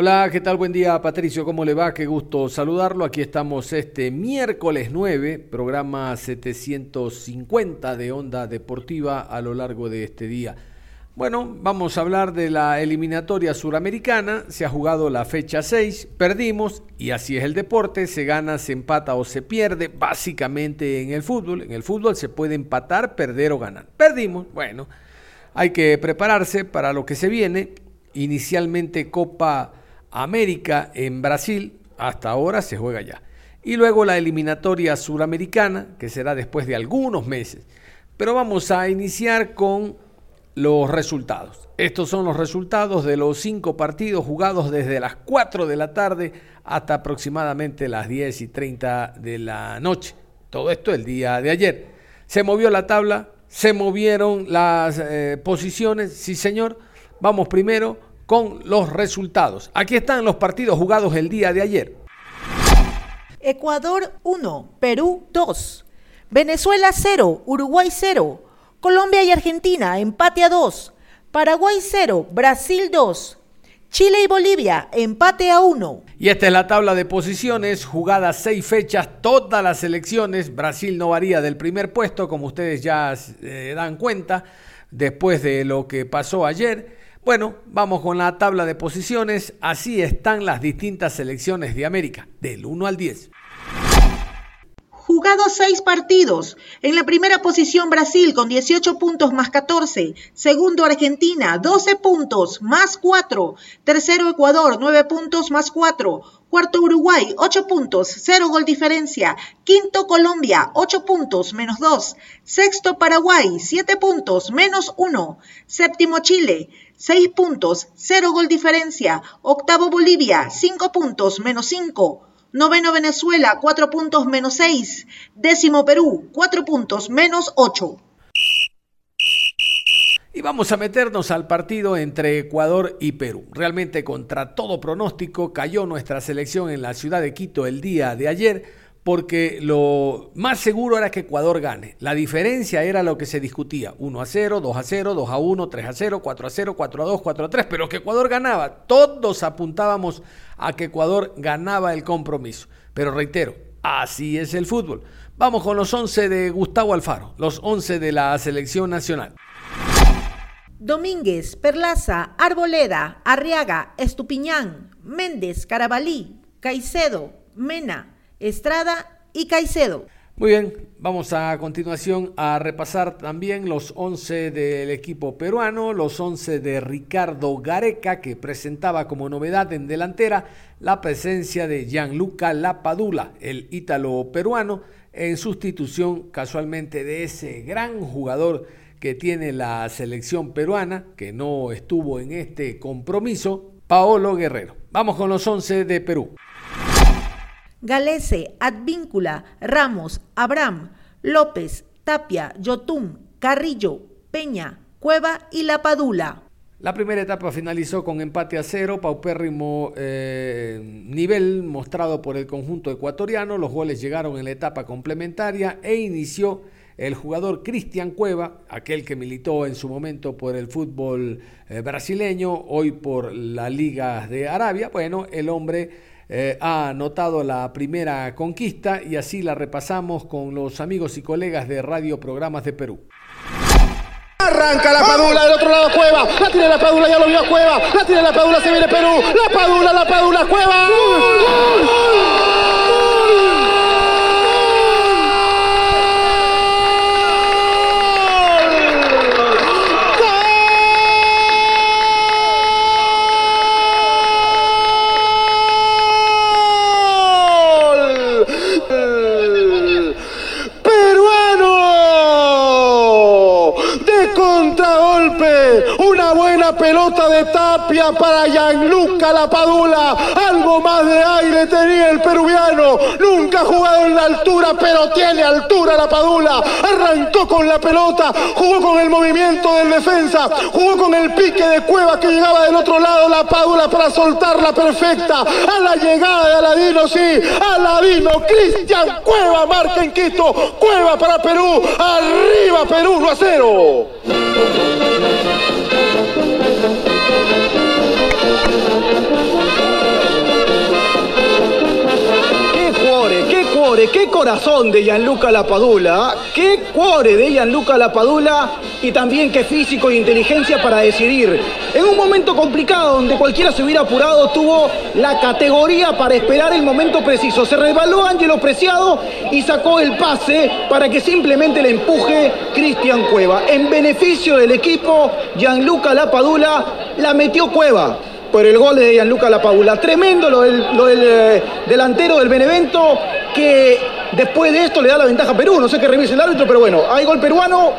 Hola, ¿qué tal? Buen día, Patricio. ¿Cómo le va? Qué gusto saludarlo. Aquí estamos este miércoles 9, programa 750 de Onda Deportiva a lo largo de este día. Bueno, vamos a hablar de la eliminatoria suramericana. Se ha jugado la fecha 6, perdimos y así es el deporte. Se gana, se empata o se pierde, básicamente en el fútbol. En el fútbol se puede empatar, perder o ganar. Perdimos, bueno, hay que prepararse para lo que se viene. Inicialmente Copa América en Brasil, hasta ahora se juega ya. Y luego la eliminatoria suramericana, que será después de algunos meses. Pero vamos a iniciar con los resultados. Estos son los resultados de los cinco partidos jugados desde las 4 de la tarde hasta aproximadamente las 10 y 30 de la noche. Todo esto el día de ayer. Se movió la tabla, se movieron las eh, posiciones, sí señor. Vamos primero con los resultados. Aquí están los partidos jugados el día de ayer. Ecuador 1, Perú 2, Venezuela 0, Uruguay 0, Colombia y Argentina empate a 2, Paraguay 0, Brasil 2, Chile y Bolivia empate a 1. Y esta es la tabla de posiciones, jugadas seis fechas, todas las selecciones. Brasil no varía del primer puesto, como ustedes ya eh, dan cuenta, después de lo que pasó ayer. Bueno, vamos con la tabla de posiciones. Así están las distintas selecciones de América, del 1 al 10. Jugados seis partidos. En la primera posición Brasil con 18 puntos más 14. Segundo Argentina 12 puntos más 4. Tercero Ecuador 9 puntos más 4. Cuarto Uruguay 8 puntos, 0 gol diferencia. Quinto Colombia 8 puntos menos 2. Sexto Paraguay 7 puntos menos 1. Séptimo Chile 6 puntos, 0 gol diferencia. Octavo Bolivia 5 puntos menos 5. Noveno Venezuela, 4 puntos menos 6. Décimo Perú, 4 puntos menos 8. Y vamos a meternos al partido entre Ecuador y Perú. Realmente contra todo pronóstico cayó nuestra selección en la ciudad de Quito el día de ayer porque lo más seguro era que Ecuador gane. La diferencia era lo que se discutía. 1 a 0, 2 a 0, 2 a 1, 3 a 0, 4 a 0, 4 a 2, 4 a 3, pero que Ecuador ganaba. Todos apuntábamos a que Ecuador ganaba el compromiso. Pero reitero, así es el fútbol. Vamos con los 11 de Gustavo Alfaro, los 11 de la selección nacional. Domínguez, Perlaza, Arboleda, Arriaga, Estupiñán, Méndez, Carabalí, Caicedo, Mena, Estrada y Caicedo. Muy bien, vamos a continuación a repasar también los 11 del equipo peruano, los 11 de Ricardo Gareca, que presentaba como novedad en delantera la presencia de Gianluca Lapadula, el ítalo peruano, en sustitución casualmente de ese gran jugador que tiene la selección peruana, que no estuvo en este compromiso, Paolo Guerrero. Vamos con los 11 de Perú. Galese, Advíncula, Ramos, Abraham, López, Tapia, Yotún, Carrillo, Peña, Cueva y La Padula. La primera etapa finalizó con empate a cero, paupérrimo eh, nivel mostrado por el conjunto ecuatoriano. Los goles llegaron en la etapa complementaria e inició el jugador Cristian Cueva, aquel que militó en su momento por el fútbol eh, brasileño, hoy por la Liga de Arabia. Bueno, el hombre eh, ha anotado la primera conquista y así la repasamos con los amigos y colegas de Radio Programas de Perú. Arranca la Padula del otro lado Cueva. La tiene la Padula, ya lo vio Cueva. La tiene la Padula, se viene Perú. La Padula, la Padula, Cueva. De Tapia para Gianluca Lapadula. Algo más de aire tenía el peruviano. Nunca ha jugado en la altura, pero tiene altura Lapadula. Arrancó con la pelota, jugó con el movimiento del defensa, jugó con el pique de Cueva que llegaba del otro lado. Lapadula para soltarla perfecta. A la llegada de Aladino, sí. Aladino, Cristian Cueva marca en Quito. Cueva para Perú. Arriba Perú, 1 a 0. Cuore, qué corazón de Gianluca Lapadula, qué cuore de Gianluca Lapadula y también qué físico e inteligencia para decidir. En un momento complicado donde cualquiera se hubiera apurado, tuvo la categoría para esperar el momento preciso. Se resbaló Ángelo Preciado y sacó el pase para que simplemente le empuje Cristian Cueva. En beneficio del equipo, Gianluca Lapadula la metió Cueva por el gol de Gianluca Lapadula. Tremendo lo del, lo del, eh, delantero del Benevento que después de esto le da la ventaja a Perú. No sé qué revise el árbitro, pero bueno, hay gol peruano.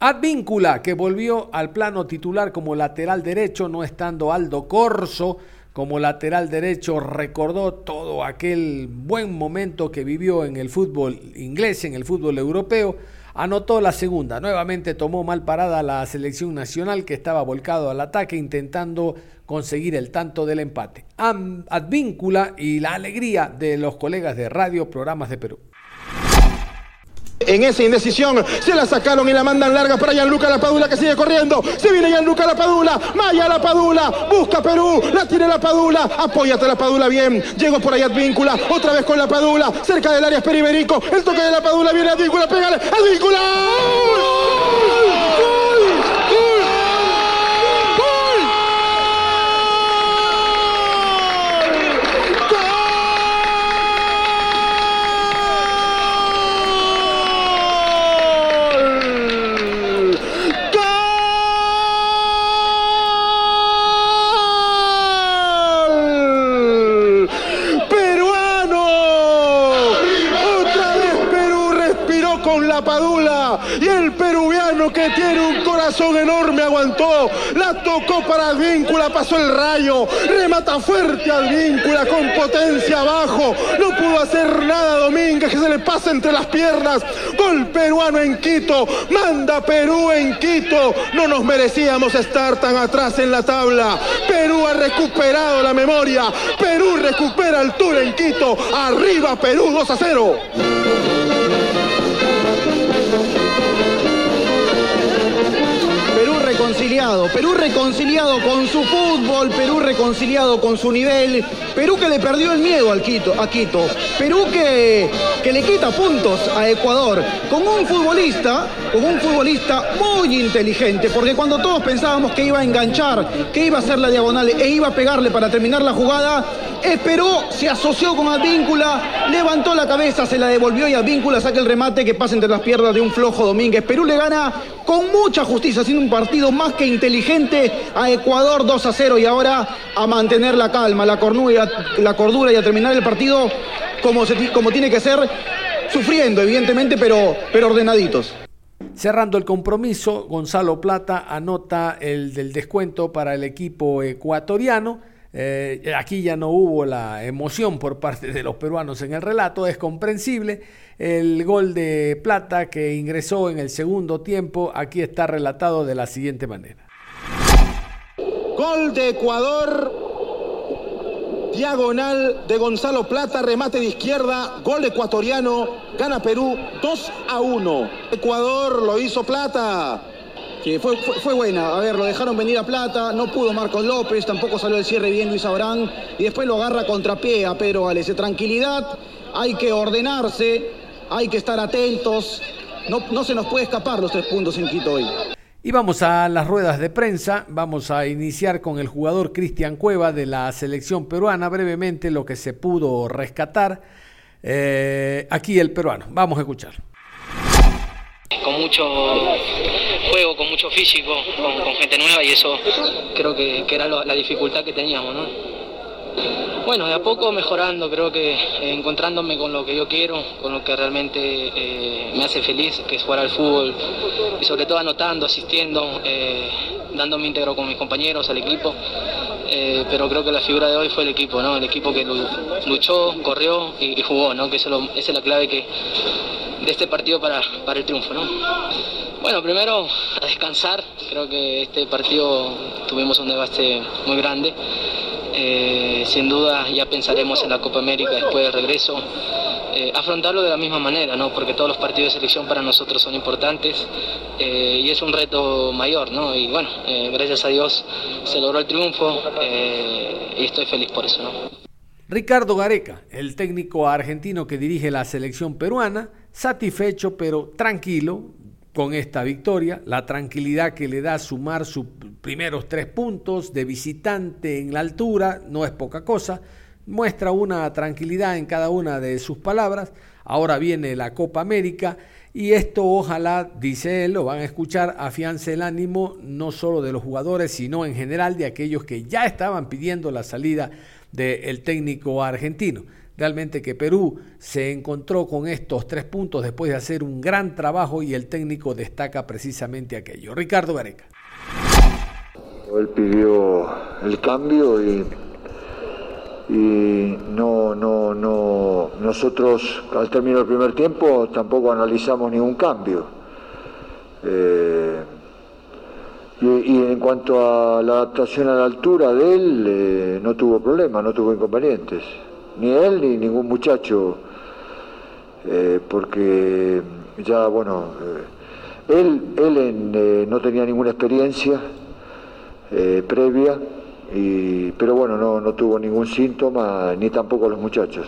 Advíncula, que volvió al plano titular como lateral derecho, no estando Aldo Corso como lateral derecho, recordó todo aquel buen momento que vivió en el fútbol inglés, en el fútbol europeo. Anotó la segunda, nuevamente tomó mal parada la selección nacional que estaba volcado al ataque intentando conseguir el tanto del empate. Advíncula y la alegría de los colegas de radio, programas de Perú. En esa indecisión se la sacaron y la mandan larga para Gianluca Lapadula que sigue corriendo. Se viene Gianluca Lapadula, Maya Lapadula, busca Perú, la tiene Lapadula, apóyate Lapadula bien. Llegó por ahí Advíncula, otra vez con Lapadula, cerca del área periférico. El toque de Lapadula viene Advíncula, pégale, Advíncula. ¡Peruano! Otra vez Perú respiró con la padula y el peruviano que tiene un corazón enorme aguantó. La tocó para Advíncula, pasó el rayo. Remata fuerte Advíncula con potencia abajo. No pudo hacer nada Domínguez que se le pasa entre las piernas. Gol peruano en Quito. Manda Perú en Quito. No nos merecíamos estar tan atrás en la tabla. Perú ha recuperado la memoria. Perú recupera altura en Quito. Arriba Perú 2 a 0. Reconciliado, Perú reconciliado con su fútbol, Perú reconciliado con su nivel, Perú que le perdió el miedo a Quito, Perú que, que le quita puntos a Ecuador, con un futbolista, con un futbolista muy inteligente, porque cuando todos pensábamos que iba a enganchar, que iba a hacer la diagonal e iba a pegarle para terminar la jugada, esperó, se asoció con Advíncula, levantó la cabeza, se la devolvió y Advíncula saca el remate que pasa entre las piernas de un flojo Domínguez. Perú le gana con mucha justicia, haciendo un partido más que inteligente a Ecuador 2 a 0 y ahora a mantener la calma, la cordura, y a terminar el partido como, como tiene que ser, sufriendo evidentemente, pero, pero ordenaditos. Cerrando el compromiso, Gonzalo Plata anota el del descuento para el equipo ecuatoriano. Eh, aquí ya no hubo la emoción por parte de los peruanos en el relato, es comprensible. El gol de Plata que ingresó en el segundo tiempo, aquí está relatado de la siguiente manera. Gol de Ecuador. Diagonal de Gonzalo Plata, remate de izquierda, gol ecuatoriano, gana Perú 2 a 1. Ecuador lo hizo Plata. Sí, fue, fue, fue, buena. A ver, lo dejaron venir a Plata, no pudo Marcos López, tampoco salió el cierre bien Luis Abrán y después lo agarra contrapié a Pedro Gales. Tranquilidad, hay que ordenarse, hay que estar atentos. No, no se nos puede escapar los tres puntos en Quito hoy. Y vamos a las ruedas de prensa. Vamos a iniciar con el jugador Cristian Cueva de la selección peruana. Brevemente lo que se pudo rescatar. Eh, aquí el peruano. Vamos a escuchar. Con mucho juego, con mucho físico, con, gente nueva y eso creo que, era la dificultad que teníamos. ¿no? Bueno, de a poco mejorando, creo que eh, encontrándome con lo que yo quiero, con lo que realmente eh, me hace feliz, que es jugar al fútbol y sobre todo anotando, asistiendo. Eh, dándome íntegro con mis compañeros, al equipo. Eh, pero creo que la figura de hoy fue el equipo, ¿no? El equipo que luchó, corrió y, jugó, ¿no? Que esa es la clave que, de este partido para, para el triunfo. Bueno, primero a descansar. Creo que este partido tuvimos un debate muy grande. Eh, sin duda ya pensaremos en la Copa América después del regreso. Eh, afrontarlo de la misma manera, ¿no? porque todos los partidos de selección para nosotros son importantes eh, y es un reto mayor. ¿no? Y bueno, gracias a Dios se logró el triunfo y estoy feliz por eso. ¿no? Ricardo Gareca, el técnico argentino que dirige la selección peruana, satisfecho pero tranquilo con esta victoria, la tranquilidad que le da sumar sus primeros tres puntos de visitante en la altura, no es poca cosa, muestra una tranquilidad en cada una de sus palabras, ahora viene la Copa América y esto ojalá, dice él, lo van a escuchar, afiance el ánimo no solo de los jugadores, sino en general de aquellos que ya estaban pidiendo la salida del técnico argentino realmente que Perú se encontró con estos tres puntos después de hacer un gran trabajo y el técnico destaca precisamente aquello. Ricardo Gareca. Él pidió el cambio y, y no, no, no, nosotros al término del primer tiempo tampoco analizamos ningún cambio. Eh, y, en cuanto a la adaptación a la altura de él, eh, no tuvo problema, no tuvo inconvenientes ni él ni ningún muchacho, eh, porque ya, bueno, eh, él, él eh, no tenía ninguna experiencia previa, y, pero bueno, no, no tuvo ningún síntoma, ni tampoco los muchachos.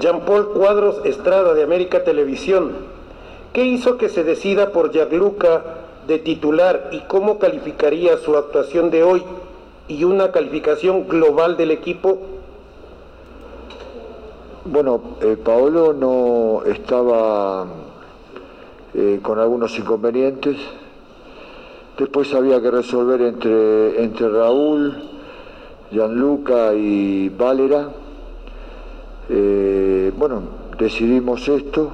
Jean-Paul Cuadros Estrada de América Televisión, ¿qué hizo que se decida por Yagluca de titular y cómo calificaría su actuación de hoy y una calificación global del equipo? Bueno, eh, Paolo no estaba eh, con algunos inconvenientes. Después había que resolver entre, entre Raúl, Gianluca y Valera. Eh, bueno, decidimos esto,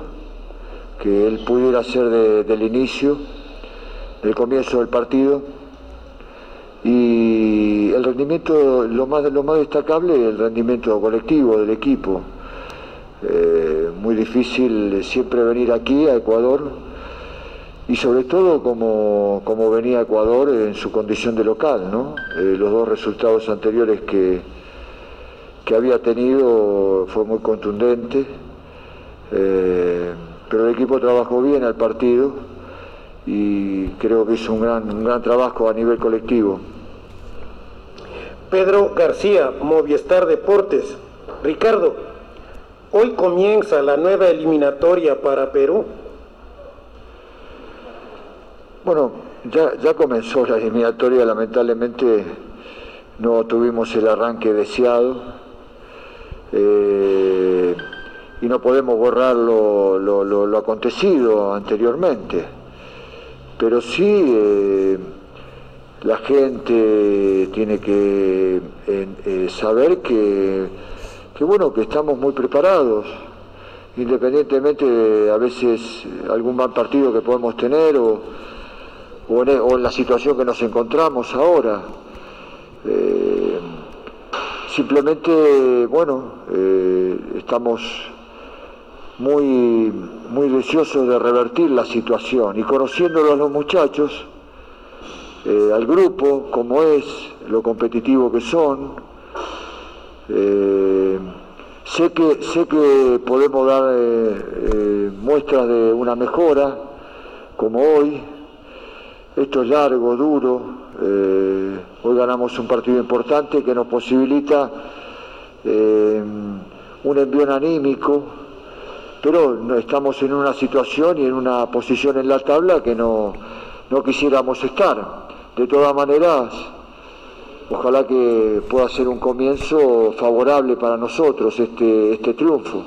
que él pudiera ser del inicio, del comienzo del partido y el rendimiento, lo más, lo más destacable es el rendimiento colectivo del equipo. Eh, muy difícil siempre venir aquí a Ecuador y sobre todo como, como venía Ecuador en su condición de local, ¿no? Eh, los dos resultados anteriores que, que había tenido fue muy contundente, eh, pero el equipo trabajó bien al partido y creo que hizo un gran, un gran trabajo a nivel colectivo. Pedro García, Movistar Deportes. Ricardo, hoy comienza la nueva eliminatoria para Perú. Bueno, ya, ya comenzó la eliminatoria, lamentablemente no tuvimos el arranque deseado eh, y no podemos borrar lo, lo, acontecido anteriormente, pero sí... Eh, la gente tiene que eh, saber que, bueno, que estamos muy preparados, independientemente de a veces algún mal partido que podemos tener o, en, la situación que nos encontramos ahora. Eh, simplemente, bueno, estamos muy, muy deseosos de revertir la situación y conociéndolo a los muchachos, eh, al grupo, como es, lo competitivo que son. Eh, sé, que, sé que podemos dar eh, muestras de una mejora, como hoy. Esto es largo, duro. hoy ganamos un partido importante que nos posibilita un envío anímico, pero estamos en una situación y en una posición en la tabla que no, no quisiéramos estar. De todas maneras, ojalá que pueda ser un comienzo favorable para nosotros este, este triunfo.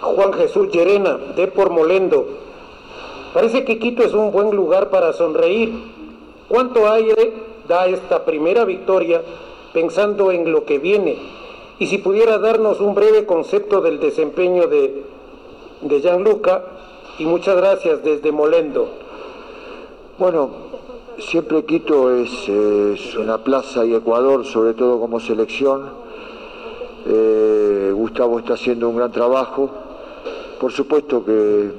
Juan Jesús Llerena, de por Molendo. Parece que Quito es un buen lugar para sonreír. ¿Cuánto aire da esta primera victoria pensando en lo que viene? Y si pudiera darnos un breve concepto del desempeño de, de Gianluca, y muchas gracias desde Molendo. Bueno, siempre Quito es, una plaza y Ecuador, sobre todo como selección. Eh, Gustavo está haciendo un gran trabajo. Por supuesto que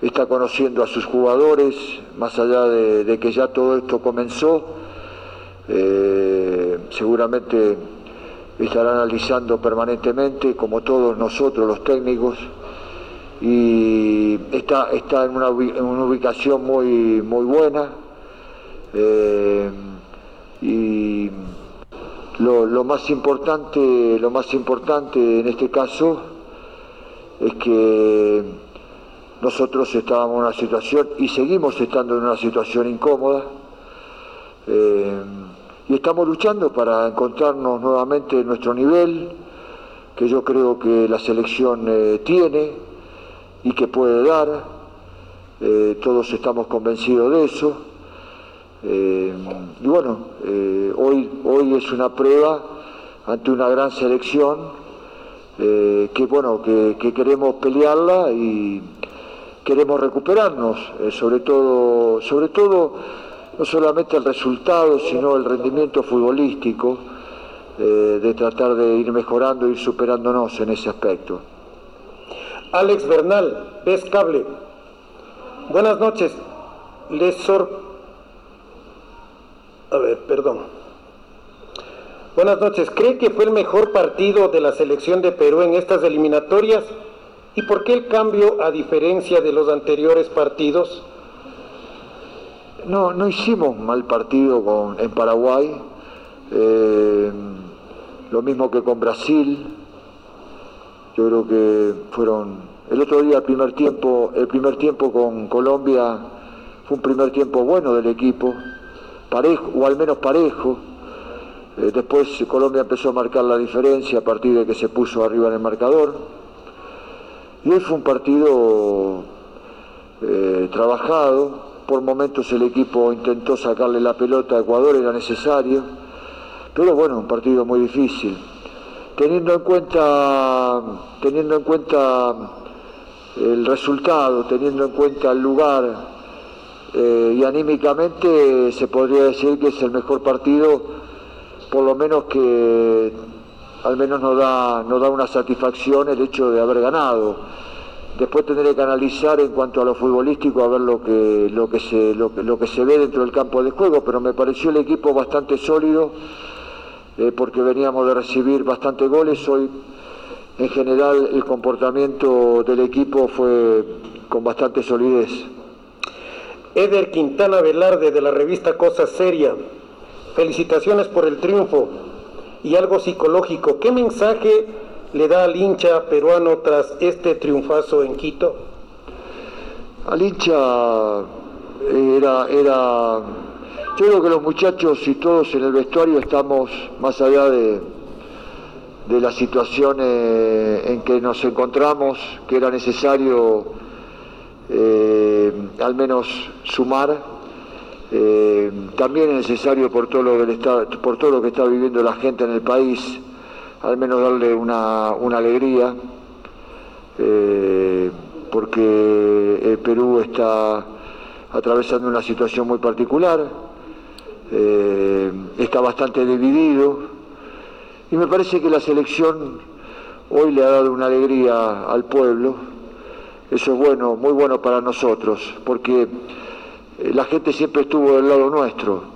está conociendo a sus jugadores, más allá de, que ya todo esto comenzó. Eh, seguramente estará analizando permanentemente, como todos nosotros los técnicos, y está, está en, una, ubicación muy, muy buena. Eh, y lo, más importante, lo más importante en este caso es que nosotros estábamos en una situación y seguimos estando en una situación incómoda. Eh, y estamos luchando para encontrarnos nuevamente en nuestro nivel, que yo creo que la selección eh, tiene y que puede dar. Eh, todos estamos convencidos de eso. Eh, y bueno, hoy, hoy es una prueba ante una gran selección que bueno, que, que, queremos pelearla y queremos recuperarnos, sobre todo, sobre todo no solamente el resultado, sino el rendimiento futbolístico, eh, de tratar de ir mejorando, ir superándonos en ese aspecto. Alex Bernal, ves cable. Buenas noches. Les sor... A ver, perdón. Buenas noches. ¿Cree que fue el mejor partido de la selección de Perú en estas eliminatorias? ¿Y por qué el cambio a diferencia de los anteriores partidos? No, no hicimos mal partido con, en Paraguay, eh, lo mismo que con Brasil. Yo creo que fueron. El otro día, el primer tiempo, el primer tiempo con Colombia fue un primer tiempo bueno del equipo, parejo, o al menos parejo. Eh, después Colombia empezó a marcar la diferencia a partir de que se puso arriba en el marcador. Y hoy fue un partido eh, trabajado, por momentos el equipo intentó sacarle la pelota a Ecuador, era necesario, pero bueno, un partido muy difícil. Teniendo en cuenta, teniendo en cuenta el resultado, teniendo en cuenta el lugar eh, y anímicamente se podría decir que es el mejor partido, por lo menos que al menos nos da, nos da una satisfacción el hecho de haber ganado Después tendré que analizar en cuanto a lo futbolístico a ver lo que, lo que, se, lo, que se ve dentro del campo de juego, pero me pareció el equipo bastante sólido eh, porque veníamos de recibir bastantes goles. Hoy en general el comportamiento del equipo fue con bastante solidez. Eder Quintana Velarde de la revista Cosa Seria, felicitaciones por el triunfo y algo psicológico. ¿Qué mensaje le da al hincha peruano tras este triunfazo en Quito? Al hincha era, era, yo creo que los muchachos y todos en el vestuario estamos más allá de, de la situación en que nos encontramos, que era necesario eh, al menos sumar. Eh, también es necesario por todo, lo que está, por todo lo que está viviendo la gente en el país, al menos darle una, alegría, eh, porque el Perú está atravesando una situación muy particular, eh, está bastante dividido, y me parece que la selección hoy le ha dado una alegría al pueblo, eso es bueno, muy bueno para nosotros, porque eh, la gente siempre estuvo del lado nuestro,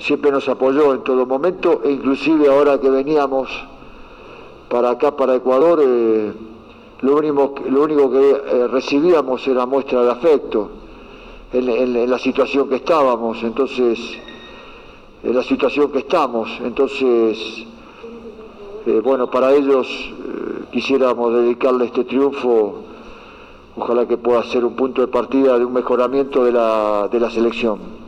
siempre nos apoyó en todo momento e inclusive ahora que veníamos para acá, para Ecuador, eh, lo, único, lo único que eh, recibíamos era muestra de afecto en, la situación que estábamos, entonces, en la situación que estamos, entonces, eh, bueno, para ellos quisiéramos dedicarle este triunfo, ojalá que pueda ser un punto de partida de un mejoramiento de la, de la selección.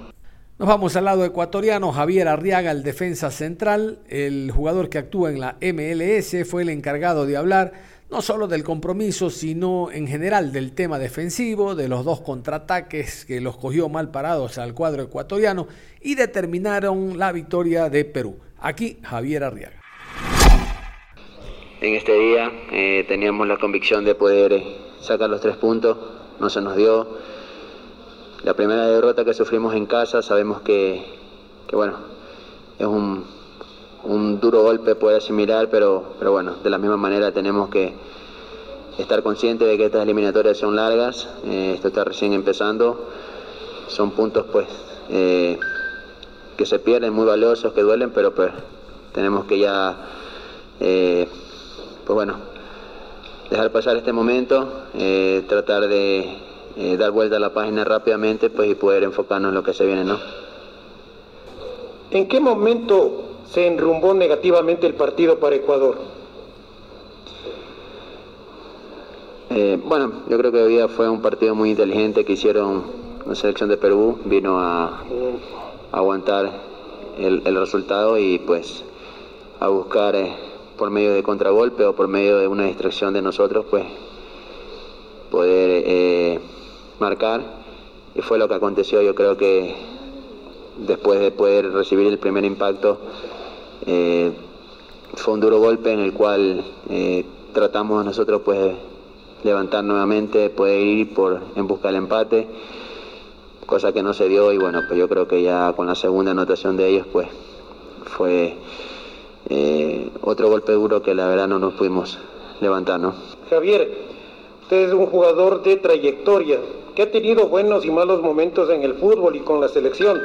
Nos vamos al lado ecuatoriano, Javier Arriaga, el defensa central, el jugador que actúa en la MLS, fue el encargado de hablar no solo del compromiso, sino en general del tema defensivo, de los dos contraataques que los cogió mal parados al cuadro ecuatoriano y determinaron la victoria de Perú. Aquí Javier Arriaga. En este día eh, teníamos la convicción de poder sacar los tres puntos, no se nos dio la primera derrota que sufrimos en casa, sabemos que, que bueno, es un, un duro golpe poder asimilar, pero, pero bueno, de la misma manera tenemos que estar conscientes de que estas eliminatorias son largas, eh, esto está recién empezando, son puntos pues eh, que se pierden, muy valiosos, que duelen, pero pues tenemos que ya, eh, pues bueno, dejar pasar este momento, tratar de dar vuelta a la página rápidamente pues y poder enfocarnos en lo que se viene, ¿no? ¿En qué momento se enrumbó negativamente el partido para Ecuador? Eh, bueno, yo creo que hoy día fue un partido muy inteligente que hicieron la selección de Perú, vino a, aguantar el, resultado y pues a buscar eh, por medio de contragolpe o por medio de una distracción de nosotros, pues poder eh, marcar y fue lo que aconteció. Yo creo que después de poder recibir el primer impacto, fue un duro golpe en el cual tratamos nosotros pues levantar nuevamente, poder ir por, en busca del empate, cosa que no se dio y bueno, pues yo creo que ya con la segunda anotación de ellos pues fue eh, otro golpe duro que la verdad no nos pudimos levantar, ¿no? Javier, usted es un jugador de trayectoria que ha tenido buenos y malos momentos en el fútbol y con la selección.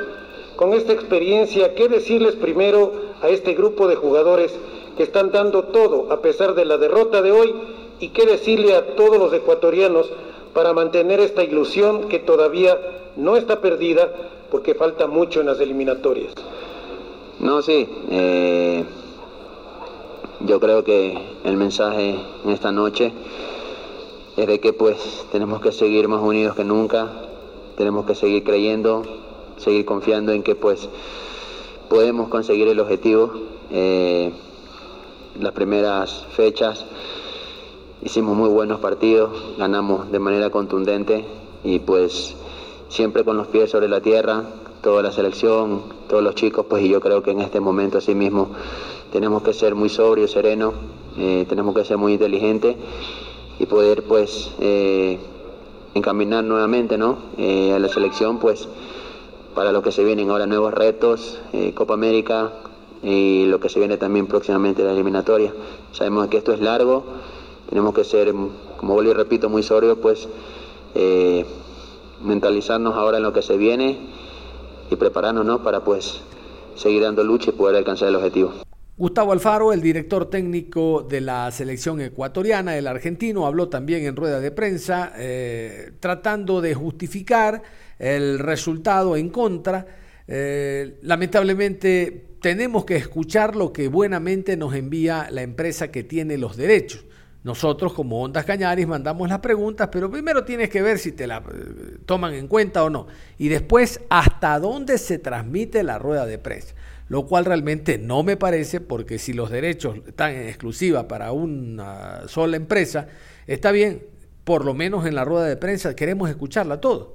Con esta experiencia, ¿qué decirles primero a este grupo de jugadores que están dando todo a pesar de la derrota de hoy y qué decirle a todos los ecuatorianos para mantener esta ilusión que todavía no está perdida porque falta mucho en las eliminatorias. No, sí. Eh, yo creo que el mensaje en esta noche es de que pues tenemos que seguir más unidos que nunca, tenemos que seguir creyendo, seguir confiando en que pues podemos conseguir el objetivo. Eh, las primeras fechas. Hicimos muy buenos partidos, ganamos de manera contundente y pues siempre con los pies sobre la tierra, toda la selección, todos los chicos, pues y yo creo que en este momento así mismo tenemos que ser muy sobrios, serenos, eh, tenemos que ser muy inteligentes y poder pues eh, encaminar nuevamente ¿no? Eh, a la selección pues para lo que se vienen ahora nuevos retos, Copa América y lo que se viene también próximamente la eliminatoria. Sabemos que esto es largo tenemos que ser, como vuelvo y repito, muy sobrios, pues eh, mentalizarnos ahora en lo que se viene y prepararnos ¿no? para pues seguir dando lucha y poder alcanzar el objetivo. Gustavo Alfaro, el director técnico de la selección ecuatoriana, el argentino, habló también en rueda de prensa eh, tratando de justificar el resultado en contra. Eh, lamentablemente tenemos que escuchar lo que buenamente nos envía la empresa que tiene los derechos. Nosotros como Ondas Cañaris mandamos las preguntas, pero primero tienes que ver si te la eh, toman en cuenta o no. Y después hasta dónde se transmite la rueda de prensa. Lo cual realmente no me parece porque si los derechos están en exclusiva para una sola empresa, está bien, por lo menos en la rueda de prensa queremos escucharla todos.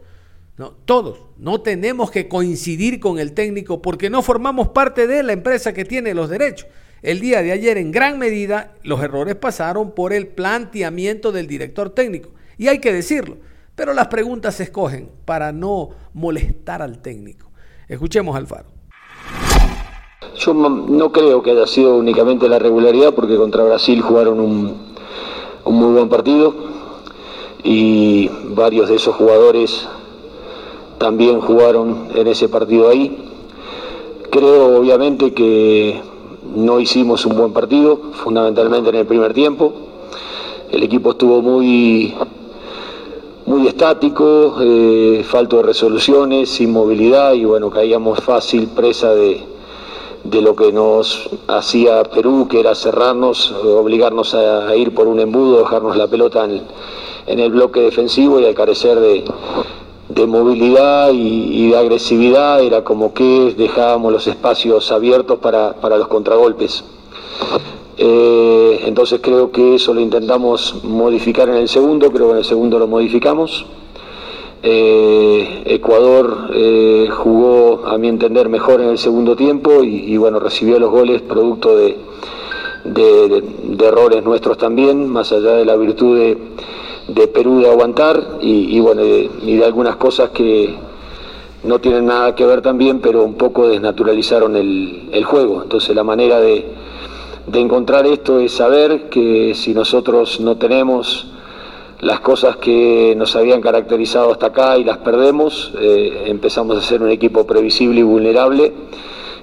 ¿no? Todos. No tenemos que coincidir con el técnico porque no formamos parte de la empresa que tiene los derechos. El día de ayer, en gran medida, los errores pasaron por el planteamiento del director técnico. Y hay que decirlo, pero las preguntas se escogen para no molestar al técnico. Escuchemos al Faro. Yo no creo que haya sido únicamente la regularidad, porque contra Brasil jugaron un, muy buen partido y varios de esos jugadores también jugaron en ese partido ahí. Creo obviamente que no hicimos un buen partido, fundamentalmente en el primer tiempo. El equipo estuvo muy, muy estático, eh, falto de resoluciones, sin movilidad y bueno, caíamos fácil presa de, lo que nos hacía Perú, que era cerrarnos, obligarnos a, ir por un embudo, dejarnos la pelota en, el bloque defensivo y al carecer de, de movilidad y, de agresividad, era como que dejábamos los espacios abiertos para, los contragolpes. Eh, entonces creo que eso lo intentamos modificar en el segundo, creo que en el segundo lo modificamos. Eh, Ecuador eh, jugó, a mi entender, mejor en el segundo tiempo y, bueno, recibió los goles producto de, errores nuestros también, más allá de la virtud de, de Perú de aguantar y, bueno, y de algunas cosas que, no tienen nada que ver también, pero un poco desnaturalizaron el, juego. Entonces la manera de, encontrar esto es saber que si nosotros no tenemos las cosas que nos habían caracterizado hasta acá y las perdemos, eh, empezamos a ser un equipo previsible y vulnerable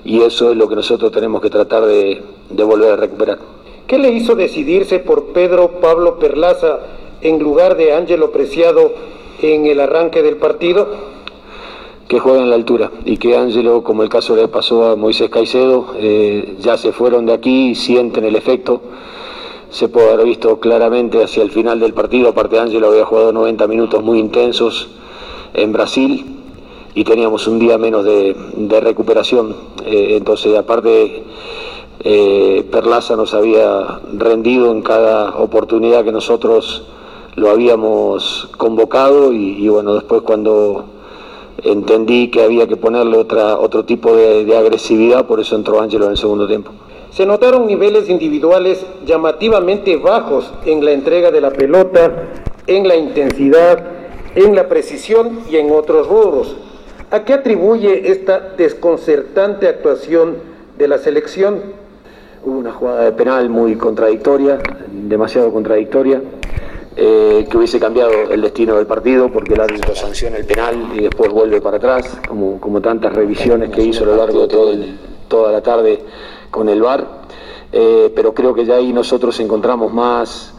y eso es lo que nosotros tenemos que tratar de, de volver a recuperar. ¿Qué le hizo decidirse por Pedro Pablo Perlaza en lugar de Ángelo Preciado en el arranque del partido? que juega en la altura y que Ángelo, como el caso le pasó a Moisés Caicedo, eh, ya se fueron de aquí y sienten el efecto. Se puede haber visto claramente hacia el final del partido, aparte Ángelo había jugado 90 minutos muy intensos en Brasil y teníamos un día menos de, recuperación. Eh, entonces, aparte, eh, Perlaza nos había rendido en cada oportunidad que nosotros lo habíamos convocado y bueno, después cuando entendí que había que ponerle otro tipo de, agresividad, por eso entró Ángelo en el segundo tiempo. Se notaron niveles individuales llamativamente bajos en la entrega de la pelota, en la intensidad, en la precisión y en otros rubros. ¿A qué atribuye esta desconcertante actuación de la selección? Hubo una jugada de penal muy contradictoria, demasiado contradictoria. Eh, que hubiese cambiado el destino del partido porque el árbitro sanciona el penal y después vuelve para atrás, como, como tantas revisiones que hizo a lo largo de toda la tarde con el VAR. Eh, pero creo que ya ahí nosotros encontramos más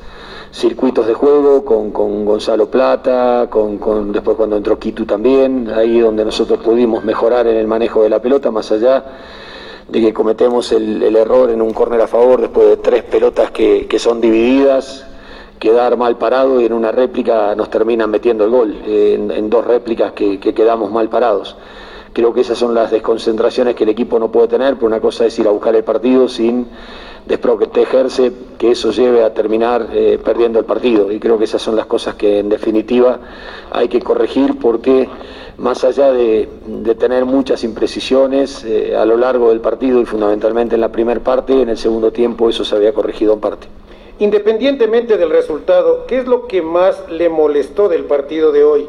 circuitos de juego con, con Gonzalo Plata, con, después cuando entró Quito también, ahí donde nosotros pudimos mejorar en el manejo de la pelota, más allá de que cometemos el, error en un córner a favor después de tres pelotas que, que son divididas, quedar mal parado y en una réplica nos terminan metiendo el gol, en, dos réplicas que, quedamos mal parados. Creo que esas son las desconcentraciones que el equipo no puede tener, por una cosa es ir a buscar el partido sin desprotegerse, que eso lleve a terminar eh, perdiendo el partido. Y creo que esas son las cosas que en definitiva hay que corregir porque más allá de, tener muchas imprecisiones eh, a lo largo del partido y fundamentalmente en la primera parte, en el segundo tiempo eso se había corregido en parte. Independientemente del resultado, ¿qué es lo que más le molestó del partido de hoy?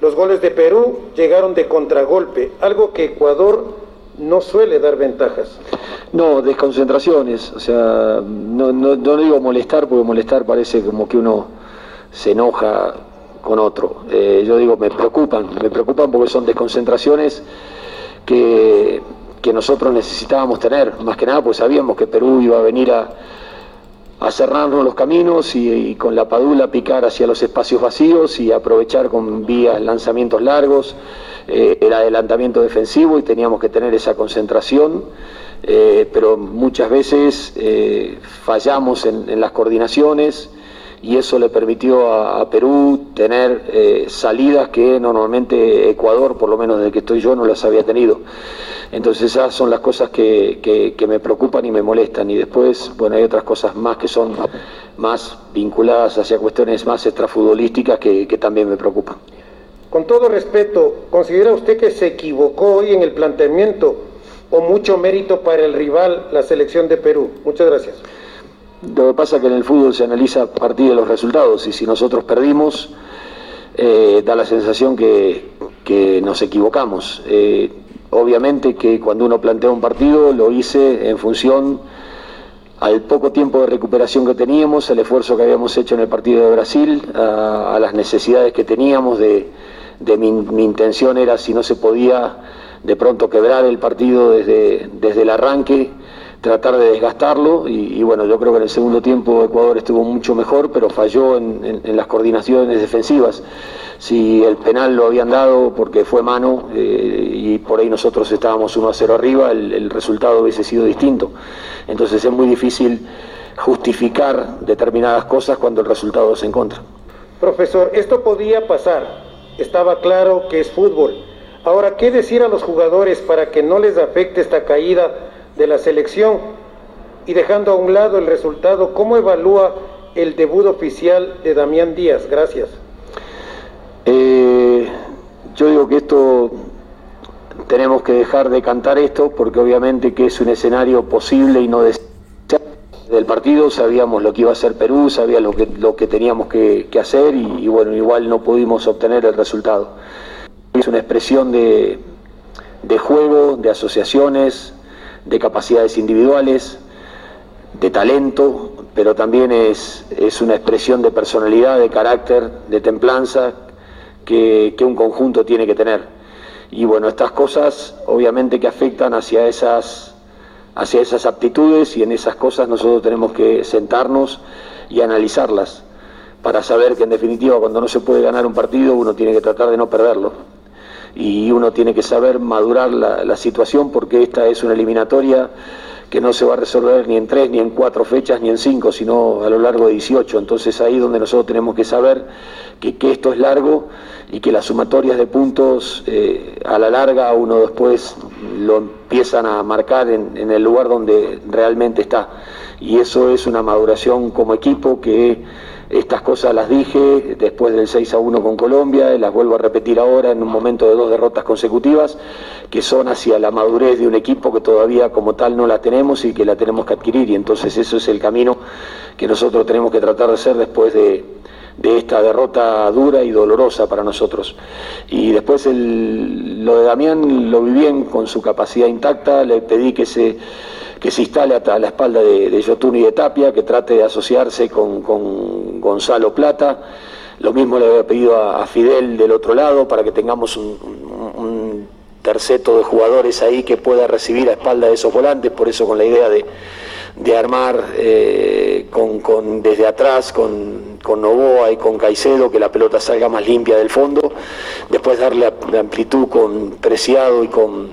Los goles de Perú llegaron de contragolpe, algo que Ecuador no suele dar ventajas. No, desconcentraciones, o sea, no, no, digo molestar, porque molestar parece como que uno se enoja con otro. Eh, yo digo, me preocupan, me preocupan porque son desconcentraciones que, que nosotros necesitábamos tener, más que nada, pues sabíamos que Perú iba a venir a a cerrarnos los caminos y, con la padula picar hacia los espacios vacíos y aprovechar con vías lanzamientos largos eh, el adelantamiento defensivo y teníamos que tener esa concentración, eh, pero muchas veces eh, fallamos en, las coordinaciones y eso le permitió a, Perú tener salidas que normalmente Ecuador, por lo menos desde que estoy yo, no las había tenido. Entonces esas son las cosas que, me preocupan y me molestan. Y después, bueno, hay otras cosas más que son más vinculadas hacia cuestiones más extrafutbolísticas que, que también me preocupan. Con todo respeto, ¿considera usted que se equivocó hoy en el planteamiento o mucho mérito para el rival, la selección de Perú? Muchas gracias. Lo que pasa es que en el fútbol se analiza a partir de los resultados y si nosotros perdimos, eh, da la sensación que, nos equivocamos. Eh, Obviamente que cuando uno plantea un partido lo hice en función al poco tiempo de recuperación que teníamos, al esfuerzo que habíamos hecho en el partido de Brasil, a, las necesidades que teníamos de, mi, mi, intención era si no se podía de pronto quebrar el partido desde, desde el arranque, tratar de desgastarlo y, bueno, yo creo que en el segundo tiempo Ecuador estuvo mucho mejor, pero falló en, las coordinaciones defensivas. Si el penal lo habían dado porque fue mano eh, y por ahí nosotros estábamos 1 a 0 arriba, el, resultado hubiese sido distinto. Entonces es muy difícil justificar determinadas cosas cuando el resultado se encuentra. Profesor, esto podía pasar, estaba claro que es fútbol. Ahora, ¿qué decir a los jugadores para que no les afecte esta caída de la selección y dejando a un lado el resultado, ¿cómo evalúa el debut oficial de Damián Díaz? Gracias. Eh, yo digo que esto tenemos que dejar de cantar esto porque obviamente que es un escenario posible y no del partido, sabíamos lo que iba a hacer Perú, sabíamos lo que, lo que teníamos que, hacer y, y bueno, igual no pudimos obtener el resultado. es una expresión de, de juego, de asociaciones, de capacidades individuales, de talento, pero también es, es una expresión de personalidad, de carácter, de templanza que, que un conjunto tiene que tener. Y bueno, estas cosas obviamente que afectan hacia esas, hacia esas aptitudes y en esas cosas nosotros tenemos que sentarnos y analizarlas para saber que en definitiva cuando no se puede ganar un partido uno tiene que tratar de no perderlo y uno tiene que saber madurar la, situación porque esta es una eliminatoria que no se va a resolver ni en tres, ni en cuatro fechas, ni en cinco, sino a lo largo de 18. Entonces ahí donde nosotros tenemos que saber que, que esto es largo y que las sumatorias de puntos eh, a la larga uno después lo empiezan a marcar en el lugar donde realmente está. Y eso es una maduración como equipo que estas cosas las dije después del 6 a 1 con Colombia, las vuelvo a repetir ahora en un momento de dos derrotas consecutivas, que son hacia la madurez de un equipo que todavía como tal no la tenemos y que la tenemos que adquirir. Y entonces eso es el camino que nosotros tenemos que tratar de hacer después de, esta derrota dura y dolorosa para nosotros. Y después lo de Damián lo vi bien con su capacidad intacta, le pedí que se que se instale a la espalda de, de Yotun y de Tapia, que trate de asociarse con Gonzalo Plata. Lo mismo le había pedido a, Fidel del otro lado para que tengamos un terceto de jugadores ahí que pueda recibir a espalda de esos volantes, por eso con la idea de, de armar eh, con, con, desde atrás con, con Novoa y con Caicedo, que la pelota salga más limpia del fondo, después darle amplitud con Preciado y con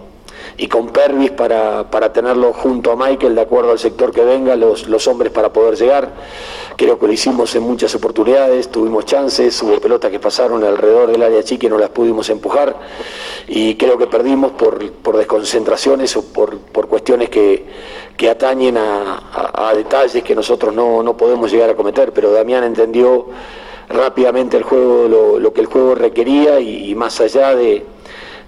y con Pervis para, para tenerlo junto a Michael, de acuerdo al sector que venga, los, los hombres para poder llegar. Creo que lo hicimos en muchas oportunidades, tuvimos chances, hubo pelotas que pasaron alrededor del área chica y no las pudimos empujar. Y creo que perdimos por, por desconcentraciones o por, por cuestiones que, que atañen a, detalles que nosotros no, no podemos llegar a cometer. Pero Damián entendió rápidamente el juego, lo, lo que el juego requería y más allá de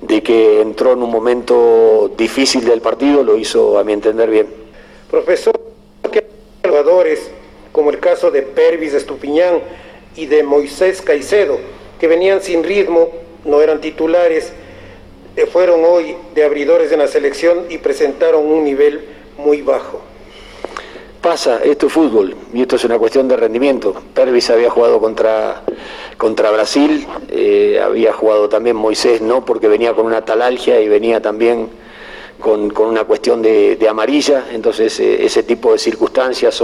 de que entró en un momento difícil del partido, lo hizo a mi entender bien. Profesor, ¿qué jugadores, como el caso de Pervis Estupiñán y de Moisés Caicedo, que venían sin ritmo, no eran titulares, eh, fueron hoy de abridores en la selección y presentaron un nivel muy bajo? Pasa, esto es fútbol y esto es una cuestión de rendimiento. Pervis había jugado contra, contra Brasil, eh, había jugado también Moisés, no porque venía con una talalgia y venía también con, con una cuestión de, de amarilla, entonces eh, ese tipo de circunstancias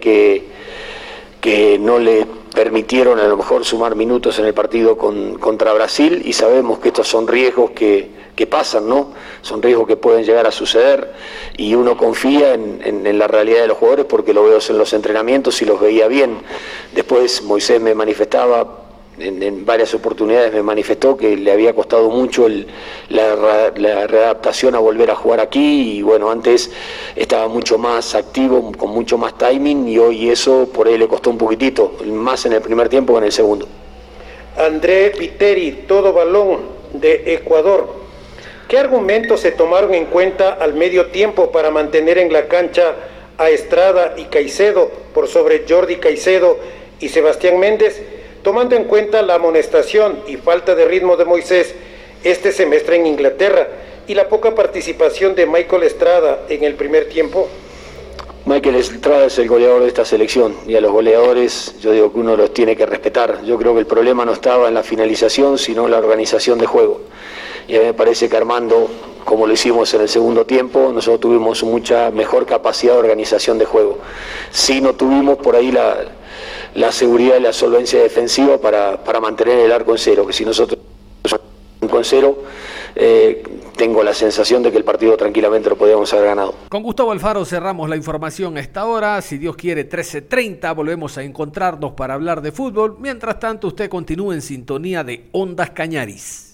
que, que no le permitieron a lo mejor sumar minutos en el partido con, contra Brasil y sabemos que estos son riesgos que, pasan, ¿no? Son riesgos que pueden llegar a suceder y uno confía en, en, en, la realidad de los jugadores porque lo veo en los entrenamientos y los veía bien. Después Moisés me manifestaba en, varias oportunidades me manifestó que le había costado mucho el, la, la, readaptación a volver a jugar aquí y bueno, antes estaba mucho más activo, con mucho más timing y hoy eso por ahí le costó un poquitito, más en el primer tiempo que en el segundo. André Viteri, todo balón de Ecuador. ¿Qué argumentos se tomaron en cuenta al medio tiempo para mantener en la cancha a Estrada y Caicedo por sobre Jordi Caicedo y Sebastián Méndez? Tomando en cuenta la amonestación y falta de ritmo de Moisés este semestre en Inglaterra y la poca participación de Michael Estrada en el primer tiempo? Michael Estrada es el goleador de esta selección y a los goleadores yo digo que uno los tiene que respetar. Yo creo que el problema no estaba en la finalización, sino en la organización de juego. Y a mí me parece que Armando, como lo hicimos en el segundo tiempo, nosotros tuvimos mucha mejor capacidad de organización de juego. Sí no tuvimos por ahí la, la seguridad y la solvencia defensiva para, para mantener el arco en cero, que si nosotros con cero, eh, tengo la sensación de que el partido tranquilamente lo podíamos haber ganado. Con Gustavo Alfaro cerramos la información a esta hora. Si Dios quiere, 13.30 volvemos a encontrarnos para hablar de fútbol. Mientras tanto, usted continúe en sintonía de Ondas Cañaris.